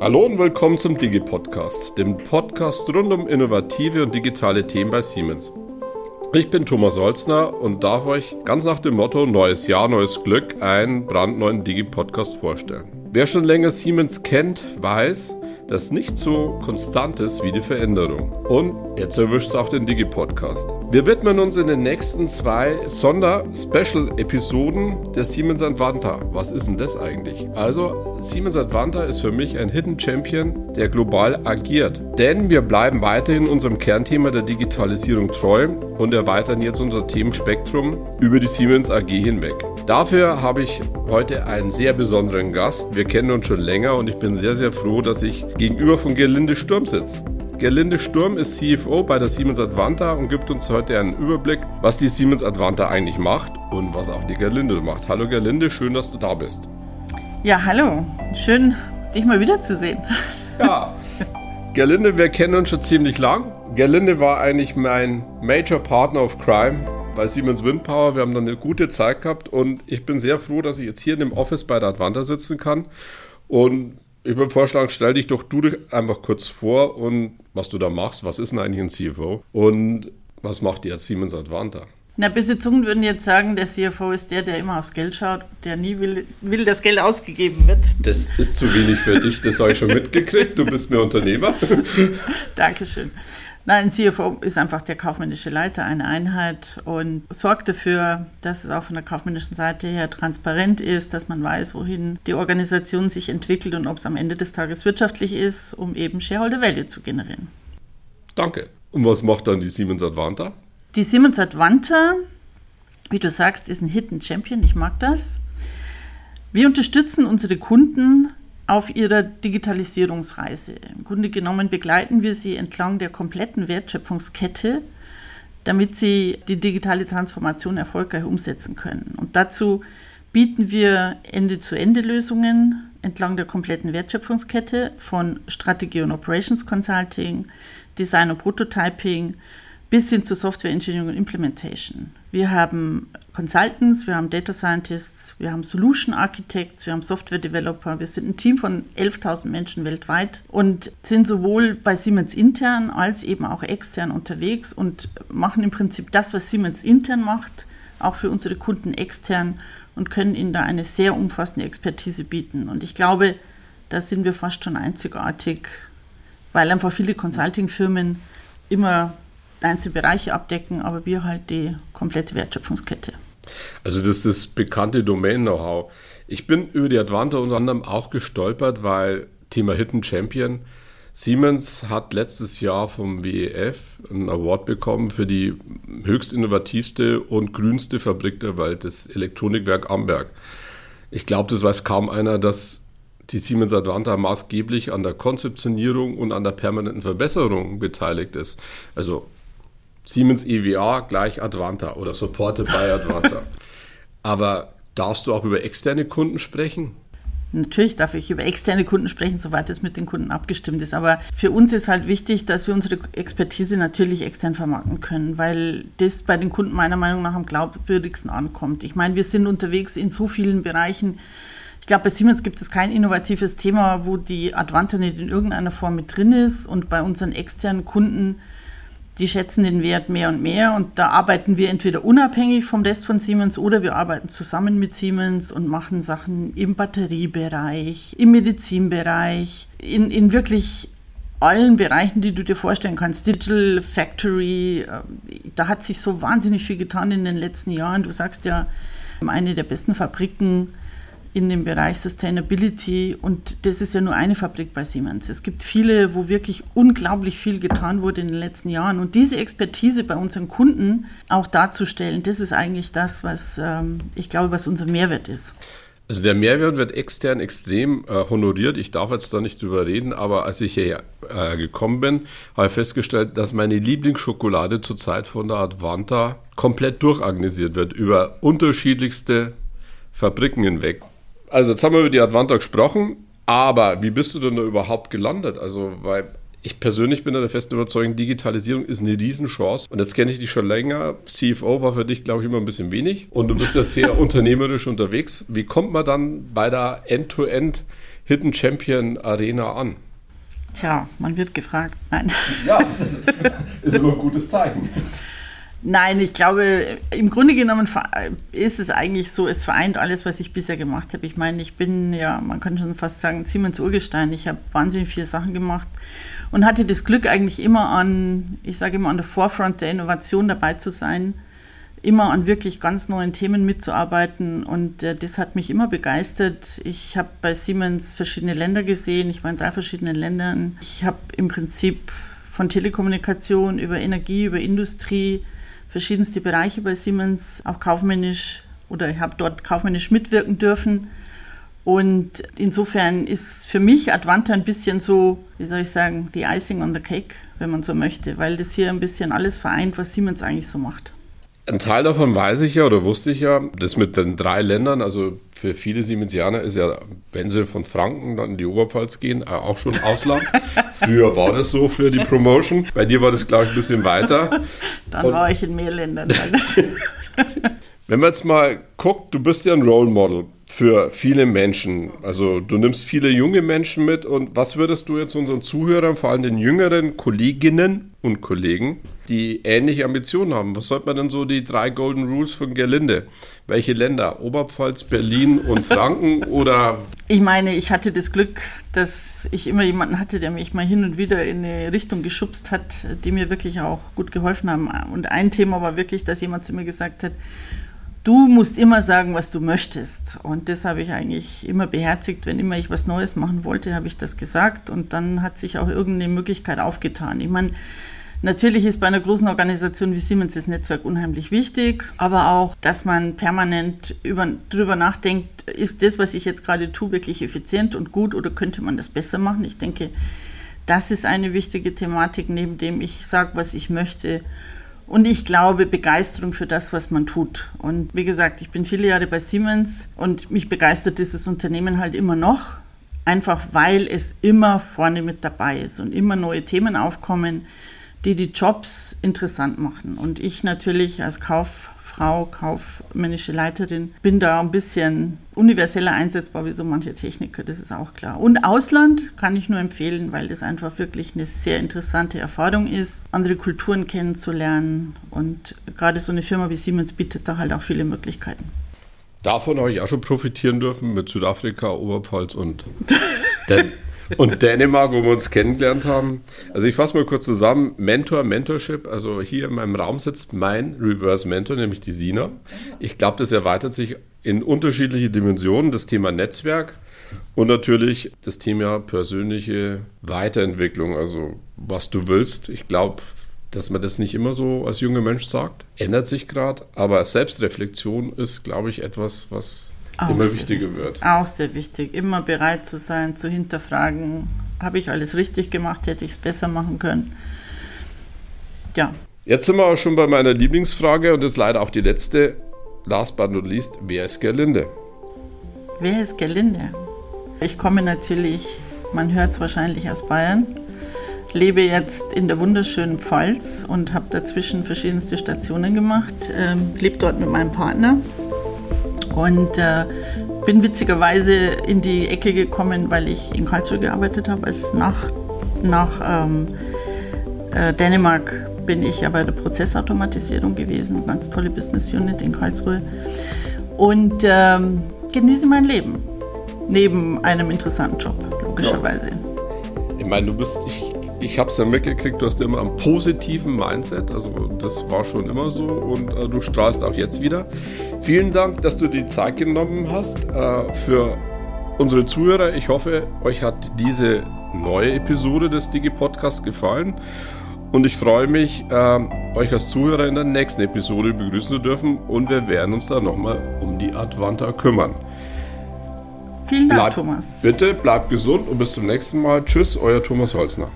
Hallo und willkommen zum Digi-Podcast, dem Podcast rund um innovative und digitale Themen bei Siemens. Ich bin Thomas Holzner und darf euch ganz nach dem Motto Neues Jahr, neues Glück einen brandneuen Digi-Podcast vorstellen. Wer schon länger Siemens kennt, weiß, das nicht so konstant ist wie die Veränderung. Und jetzt erwischt es auch den Digi-Podcast. Wir widmen uns in den nächsten zwei Sonder-Special-Episoden der Siemens Advanta. Was ist denn das eigentlich? Also, Siemens Advanta ist für mich ein Hidden Champion, der global agiert. Denn wir bleiben weiterhin unserem Kernthema der Digitalisierung treu und erweitern jetzt unser Themenspektrum über die Siemens AG hinweg. Dafür habe ich heute einen sehr besonderen Gast. Wir kennen uns schon länger und ich bin sehr, sehr froh, dass ich gegenüber von Gerlinde Sturm sitze. Gerlinde Sturm ist CFO bei der Siemens Advanta und gibt uns heute einen Überblick, was die Siemens Advanta eigentlich macht und was auch die Gerlinde macht. Hallo Gerlinde, schön, dass du da bist. Ja, hallo. Schön, dich mal wiederzusehen. Ja, Gerlinde, wir kennen uns schon ziemlich lang. Gerlinde war eigentlich mein Major Partner of Crime bei Siemens Windpower. Wir haben dann eine gute Zeit gehabt und ich bin sehr froh, dass ich jetzt hier in dem Office bei der Advanta sitzen kann. Und ich würde vorschlagen, stell dich doch du einfach kurz vor und was du da machst. Was ist denn eigentlich ein CFO? Und was macht als Siemens Advanta? Na, böse Zungen würden jetzt sagen, der CFO ist der, der immer aufs Geld schaut, der nie will, will, dass Geld ausgegeben wird. Das ist zu wenig für dich, das habe ich schon mitgekriegt. Du bist mir Unternehmer. Dankeschön. Nein, ein CFO ist einfach der kaufmännische Leiter einer Einheit und sorgt dafür, dass es auch von der kaufmännischen Seite her transparent ist, dass man weiß, wohin die Organisation sich entwickelt und ob es am Ende des Tages wirtschaftlich ist, um eben Shareholder Value zu generieren. Danke. Und was macht dann die Siemens Advanta? Die Siemens Advanta, wie du sagst, ist ein Hidden Champion. Ich mag das. Wir unterstützen unsere Kunden auf ihrer Digitalisierungsreise. Im Grunde genommen begleiten wir sie entlang der kompletten Wertschöpfungskette, damit sie die digitale Transformation erfolgreich umsetzen können. Und dazu bieten wir Ende-zu-Ende-Lösungen entlang der kompletten Wertschöpfungskette von Strategie und Operations Consulting, Design und Prototyping bis hin zu Software Engineering und Implementation. Wir haben Consultants, wir haben Data Scientists, wir haben Solution Architects, wir haben Software Developer. Wir sind ein Team von 11.000 Menschen weltweit und sind sowohl bei Siemens intern als eben auch extern unterwegs und machen im Prinzip das, was Siemens intern macht, auch für unsere Kunden extern und können ihnen da eine sehr umfassende Expertise bieten. Und ich glaube, da sind wir fast schon einzigartig, weil einfach viele Consulting-Firmen immer einzelne Bereiche abdecken, aber wir halt die komplette Wertschöpfungskette. Also das ist das bekannte Domain-Know-how. Ich bin über die Advanta unter anderem auch gestolpert, weil Thema Hidden Champion. Siemens hat letztes Jahr vom WEF einen Award bekommen für die höchst innovativste und grünste Fabrik der Welt, das Elektronikwerk Amberg. Ich glaube, das weiß kaum einer, dass die Siemens Advanta maßgeblich an der Konzeptionierung und an der permanenten Verbesserung beteiligt ist. Also Siemens EWA gleich Advanta oder Supported by Advanta. Aber darfst du auch über externe Kunden sprechen? Natürlich darf ich über externe Kunden sprechen, soweit es mit den Kunden abgestimmt ist. Aber für uns ist halt wichtig, dass wir unsere Expertise natürlich extern vermarkten können, weil das bei den Kunden meiner Meinung nach am glaubwürdigsten ankommt. Ich meine, wir sind unterwegs in so vielen Bereichen. Ich glaube, bei Siemens gibt es kein innovatives Thema, wo die Advanta nicht in irgendeiner Form mit drin ist. Und bei unseren externen Kunden die schätzen den Wert mehr und mehr und da arbeiten wir entweder unabhängig vom Rest von Siemens oder wir arbeiten zusammen mit Siemens und machen Sachen im Batteriebereich, im Medizinbereich, in, in wirklich allen Bereichen, die du dir vorstellen kannst. Digital Factory, äh, da hat sich so wahnsinnig viel getan in den letzten Jahren. Du sagst ja, eine der besten Fabriken in dem Bereich Sustainability und das ist ja nur eine Fabrik bei Siemens. Es gibt viele, wo wirklich unglaublich viel getan wurde in den letzten Jahren und diese Expertise bei unseren Kunden auch darzustellen, das ist eigentlich das, was ähm, ich glaube, was unser Mehrwert ist. Also der Mehrwert wird extern extrem äh, honoriert. Ich darf jetzt da nicht drüber reden, aber als ich hierher äh, gekommen bin, habe ich festgestellt, dass meine Lieblingsschokolade zurzeit von der Advanta komplett durchorganisiert wird über unterschiedlichste Fabriken hinweg. Also jetzt haben wir über die Advanta gesprochen, aber wie bist du denn da überhaupt gelandet? Also, weil ich persönlich bin der festen Überzeugung, Digitalisierung ist eine Riesenchance. Und jetzt kenne ich dich schon länger. CFO war für dich, glaube ich, immer ein bisschen wenig. Und du bist ja sehr unternehmerisch unterwegs. Wie kommt man dann bei der End-to-End Hidden Champion Arena an? Tja, man wird gefragt. Nein. Ja, das ist, ist immer ein gutes Zeichen. Nein, ich glaube, im Grunde genommen ist es eigentlich so, es vereint alles, was ich bisher gemacht habe. Ich meine, ich bin ja, man kann schon fast sagen, Siemens Urgestein. Ich habe wahnsinnig viele Sachen gemacht und hatte das Glück eigentlich immer an, ich sage immer an der Forefront der Innovation dabei zu sein, immer an wirklich ganz neuen Themen mitzuarbeiten und äh, das hat mich immer begeistert. Ich habe bei Siemens verschiedene Länder gesehen, ich war in drei verschiedenen Ländern. Ich habe im Prinzip von Telekommunikation über Energie, über Industrie, verschiedenste Bereiche bei Siemens, auch kaufmännisch oder ich habe dort kaufmännisch mitwirken dürfen. Und insofern ist für mich Advanta ein bisschen so, wie soll ich sagen, die Icing on the Cake, wenn man so möchte, weil das hier ein bisschen alles vereint, was Siemens eigentlich so macht. Ein Teil davon weiß ich ja oder wusste ich ja, das mit den drei Ländern, also für viele Siemensianer ist ja, wenn sie von Franken dann in die Oberpfalz gehen, äh, auch schon Ausland. Früher war das so für die Promotion. Bei dir war das, glaube ich, ein bisschen weiter. Dann Und war ich in mehr Ländern. wenn man jetzt mal guckt, du bist ja ein Role Model für viele Menschen. Also du nimmst viele junge Menschen mit und was würdest du jetzt unseren Zuhörern, vor allem den jüngeren Kolleginnen und Kollegen, die ähnliche Ambitionen haben, was sollte man denn so die drei Golden Rules von Gerlinde? Welche Länder? Oberpfalz, Berlin und Franken oder? Ich meine, ich hatte das Glück, dass ich immer jemanden hatte, der mich mal hin und wieder in eine Richtung geschubst hat, die mir wirklich auch gut geholfen haben. Und ein Thema war wirklich, dass jemand zu mir gesagt hat, du musst immer sagen, was du möchtest. Und das habe ich eigentlich immer beherzigt. Wenn immer ich was Neues machen wollte, habe ich das gesagt. Und dann hat sich auch irgendeine Möglichkeit aufgetan. Ich meine, natürlich ist bei einer großen Organisation wie Siemens das Netzwerk unheimlich wichtig, aber auch, dass man permanent über, darüber nachdenkt, ist das, was ich jetzt gerade tue, wirklich effizient und gut oder könnte man das besser machen? Ich denke, das ist eine wichtige Thematik, neben dem ich sage, was ich möchte und ich glaube, Begeisterung für das, was man tut. Und wie gesagt, ich bin viele Jahre bei Siemens und mich begeistert dieses Unternehmen halt immer noch. Einfach weil es immer vorne mit dabei ist und immer neue Themen aufkommen, die die Jobs interessant machen. Und ich natürlich als Kauf, Frau, kaufmännische Leiterin, bin da ein bisschen universeller einsetzbar wie so manche Techniker, das ist auch klar. Und Ausland kann ich nur empfehlen, weil das einfach wirklich eine sehr interessante Erfahrung ist, andere Kulturen kennenzulernen. Und gerade so eine Firma wie Siemens bietet da halt auch viele Möglichkeiten. Davon habe ich auch schon profitieren dürfen mit Südafrika, Oberpfalz und Den und Dänemark, wo wir uns kennengelernt haben. Also ich fasse mal kurz zusammen. Mentor, Mentorship. Also hier in meinem Raum sitzt mein Reverse Mentor, nämlich die Sina. Ich glaube, das erweitert sich in unterschiedliche Dimensionen. Das Thema Netzwerk und natürlich das Thema persönliche Weiterentwicklung. Also was du willst. Ich glaube, dass man das nicht immer so als junger Mensch sagt. Ändert sich gerade. Aber Selbstreflexion ist, glaube ich, etwas, was auch immer wichtiger wichtig. wird. Auch sehr wichtig. Immer bereit zu sein, zu hinterfragen, habe ich alles richtig gemacht, hätte ich es besser machen können. Ja. Jetzt sind wir auch schon bei meiner Lieblingsfrage und das ist leider auch die letzte. Last but not least, wer ist Gerlinde? Wer ist Gerlinde? Ich komme natürlich, man hört es wahrscheinlich aus Bayern, lebe jetzt in der wunderschönen Pfalz und habe dazwischen verschiedenste Stationen gemacht, ähm, lebe dort mit meinem Partner und äh, bin witzigerweise in die Ecke gekommen, weil ich in Karlsruhe gearbeitet habe. Als nach, nach ähm, äh, Dänemark bin ich ja bei der Prozessautomatisierung gewesen. Ganz tolle Business Unit in Karlsruhe. Und ähm, genieße mein Leben. Neben einem interessanten Job, logischerweise. Ja. Ich meine, du bist, ich ich habe es ja mitgekriegt, du hast immer einen positiven Mindset. Also das war schon immer so und äh, du strahlst auch jetzt wieder. Vielen Dank, dass du die Zeit genommen hast äh, für unsere Zuhörer. Ich hoffe, euch hat diese neue Episode des Digi-Podcasts gefallen. Und ich freue mich, äh, euch als Zuhörer in der nächsten Episode begrüßen zu dürfen. Und wir werden uns da nochmal um die Advanta kümmern. Vielen Dank, bleib, Thomas. Bitte bleibt gesund und bis zum nächsten Mal. Tschüss, euer Thomas Holzner.